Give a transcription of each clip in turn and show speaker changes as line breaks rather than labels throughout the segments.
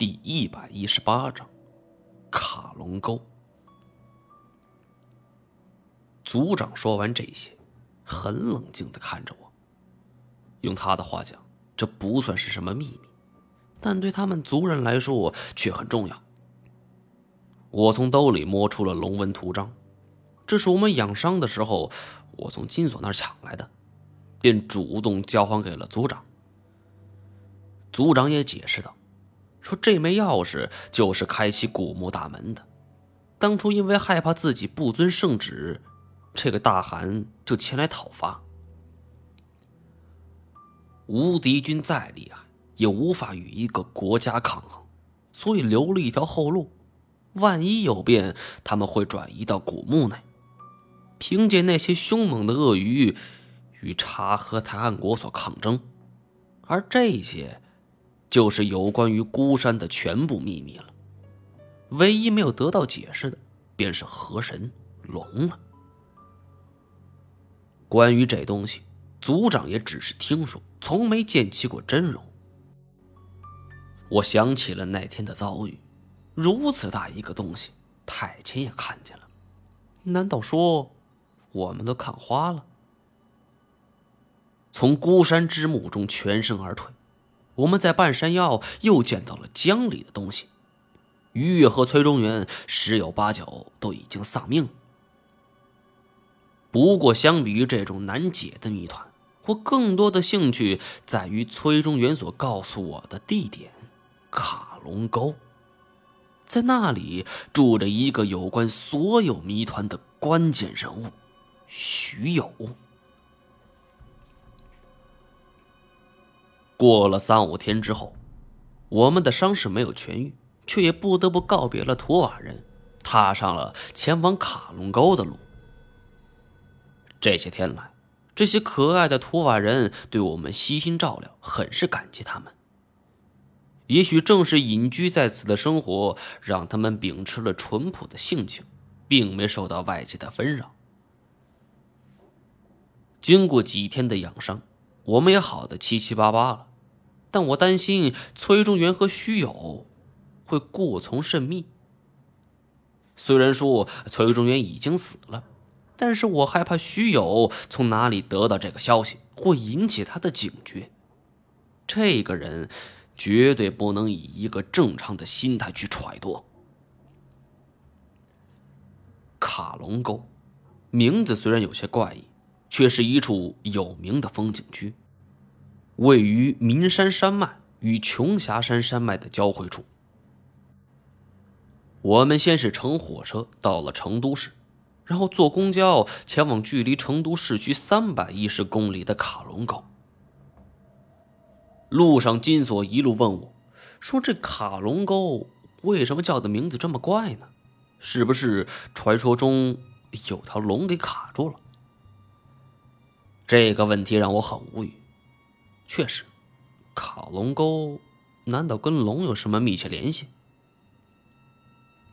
第一百一十八章卡龙沟。族长说完这些，很冷静的看着我。用他的话讲，这不算是什么秘密，但对他们族人来说却很重要。我从兜里摸出了龙纹图章，这是我们养伤的时候我从金锁那儿抢来的，便主动交还给了族长。族长也解释道。说这枚钥匙就是开启古墓大门的。当初因为害怕自己不遵圣旨，这个大汗就前来讨伐。无敌军再厉害，也无法与一个国家抗衡，所以留了一条后路。万一有变，他们会转移到古墓内。凭借那些凶猛的鳄鱼，与察合台汗国所抗争，而这些。就是有关于孤山的全部秘密了。唯一没有得到解释的，便是河神龙了。关于这东西，族长也只是听说，从没见其过真容。我想起了那天的遭遇，如此大一个东西，太监也看见了，难道说我们都看花了？从孤山之墓中全身而退。我们在半山腰又见到了江里的东西，于越和崔中原十有八九都已经丧命。不过，相比于这种难解的谜团，我更多的兴趣在于崔中原所告诉我的地点——卡龙沟。在那里住着一个有关所有谜团的关键人物——徐友。过了三五天之后，我们的伤势没有痊愈，却也不得不告别了图瓦人，踏上了前往卡隆沟的路。这些天来，这些可爱的图瓦人对我们悉心照料，很是感激他们。也许正是隐居在此的生活，让他们秉持了淳朴的性情，并没受到外界的纷扰。经过几天的养伤，我们也好的七七八八了。但我担心崔中原和虚友会过从甚密。虽然说崔中原已经死了，但是我害怕虚友从哪里得到这个消息，会引起他的警觉。这个人绝对不能以一个正常的心态去揣度。卡龙沟，名字虽然有些怪异，却是一处有名的风景区。位于岷山山脉与琼霞山山脉的交汇处。我们先是乘火车到了成都市，然后坐公交前往距离成都市区三百一十公里的卡龙沟。路上，金锁一路问我，说：“这卡龙沟为什么叫的名字这么怪呢？是不是传说中有条龙给卡住了？”这个问题让我很无语。确实，卡龙沟难道跟龙有什么密切联系？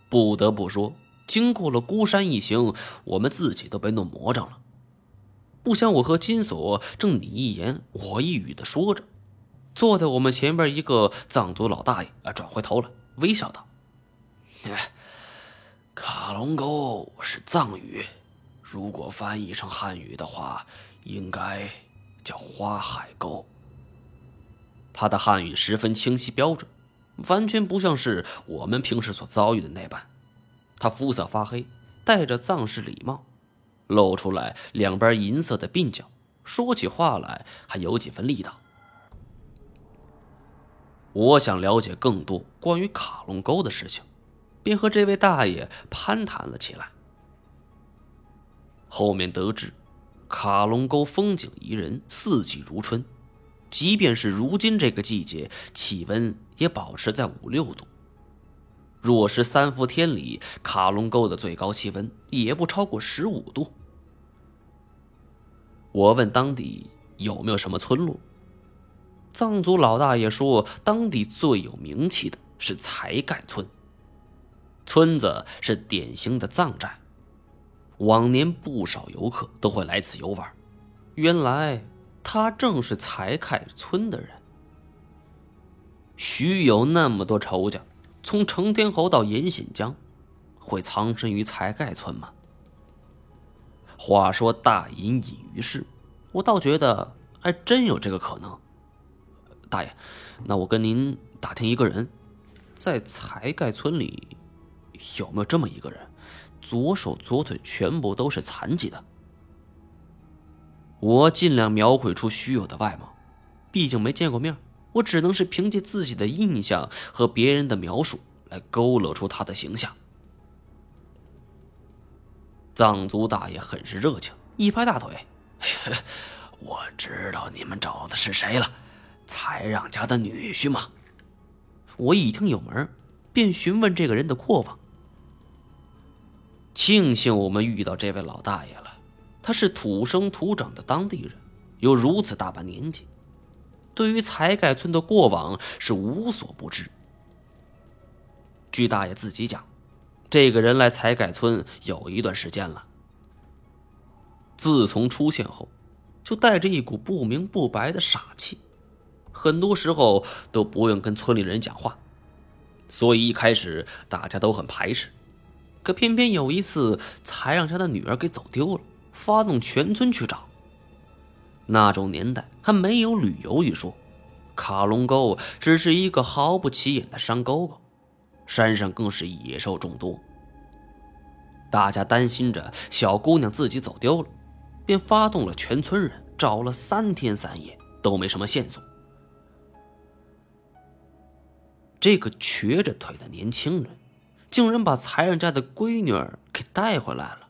不得不说，经过了孤山一行，我们自己都被弄魔怔了。不想我和金锁正你一言我一语的说着，坐在我们前边一个藏族老大爷啊，转回头来微笑道：“卡龙沟是藏语，如果翻译成汉语的话，应该叫花海沟。”他的汉语十分清晰标准，完全不像是我们平时所遭遇的那般。他肤色发黑，戴着藏式礼帽，露出来两边银色的鬓角，说起话来还有几分力道。我想了解更多关于卡隆沟的事情，便和这位大爷攀谈了起来。后面得知，卡隆沟风景宜人，四季如春。即便是如今这个季节，气温也保持在五六度。若是三伏天里，卡龙沟的最高气温也不超过十五度。我问当地有没有什么村落，藏族老大爷说，当地最有名气的是才盖村。村子是典型的藏寨，往年不少游客都会来此游玩。原来。他正是才凯村的人。徐有那么多仇家，从成天侯到严显江，会藏身于才盖村吗？话说大隐隐于市，我倒觉得还真有这个可能。大爷，那我跟您打听一个人，在才盖村里有没有这么一个人，左手左腿全部都是残疾的？我尽量描绘出虚有的外貌，毕竟没见过面，我只能是凭借自己的印象和别人的描述来勾勒出他的形象。藏族大爷很是热情，一拍大腿：“ 我知道你们找的是谁了，才让家的女婿嘛？”我一听有门，便询问这个人的过往。庆幸我们遇到这位老大爷了，他是土生土长的当地人，有如此大把年纪，对于才盖村的过往是无所不知。据大爷自己讲。这个人来才改村有一段时间了。自从出现后，就带着一股不明不白的傻气，很多时候都不用跟村里人讲话，所以一开始大家都很排斥。可偏偏有一次，才让他的女儿给走丢了，发动全村去找。那种年代还没有旅游一说，卡龙沟只是一个毫不起眼的山沟沟。山上更是野兽众多，大家担心着小姑娘自己走丢了，便发动了全村人找了三天三夜，都没什么线索。这个瘸着腿的年轻人，竟然把财人家的闺女儿给带回来了。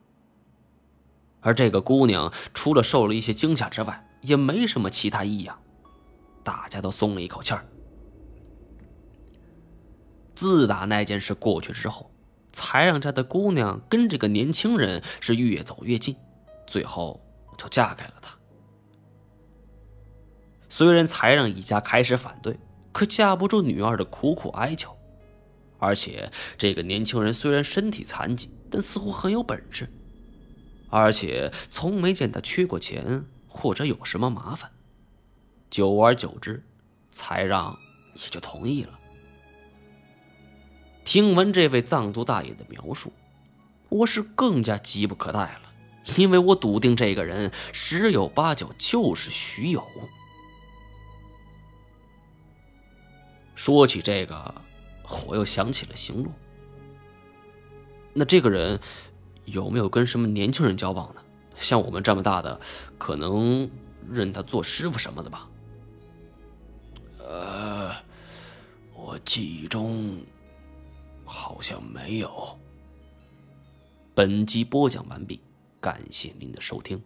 而这个姑娘除了受了一些惊吓之外，也没什么其他异样，大家都松了一口气儿。自打那件事过去之后，才让家的姑娘跟这个年轻人是越走越近，最后就嫁给了他。虽然才让一家开始反对，可架不住女儿的苦苦哀求。而且这个年轻人虽然身体残疾，但似乎很有本事，而且从没见他缺过钱或者有什么麻烦。久而久之，才让也就同意了。听闻这位藏族大爷的描述，我是更加急不可待了，因为我笃定这个人十有八九就是徐友。说起这个，我又想起了行路。那这个人有没有跟什么年轻人交往呢？像我们这么大的，可能认他做师傅什么的吧？
呃，我记忆中。好像没有。
本集播讲完毕，感谢您的收听。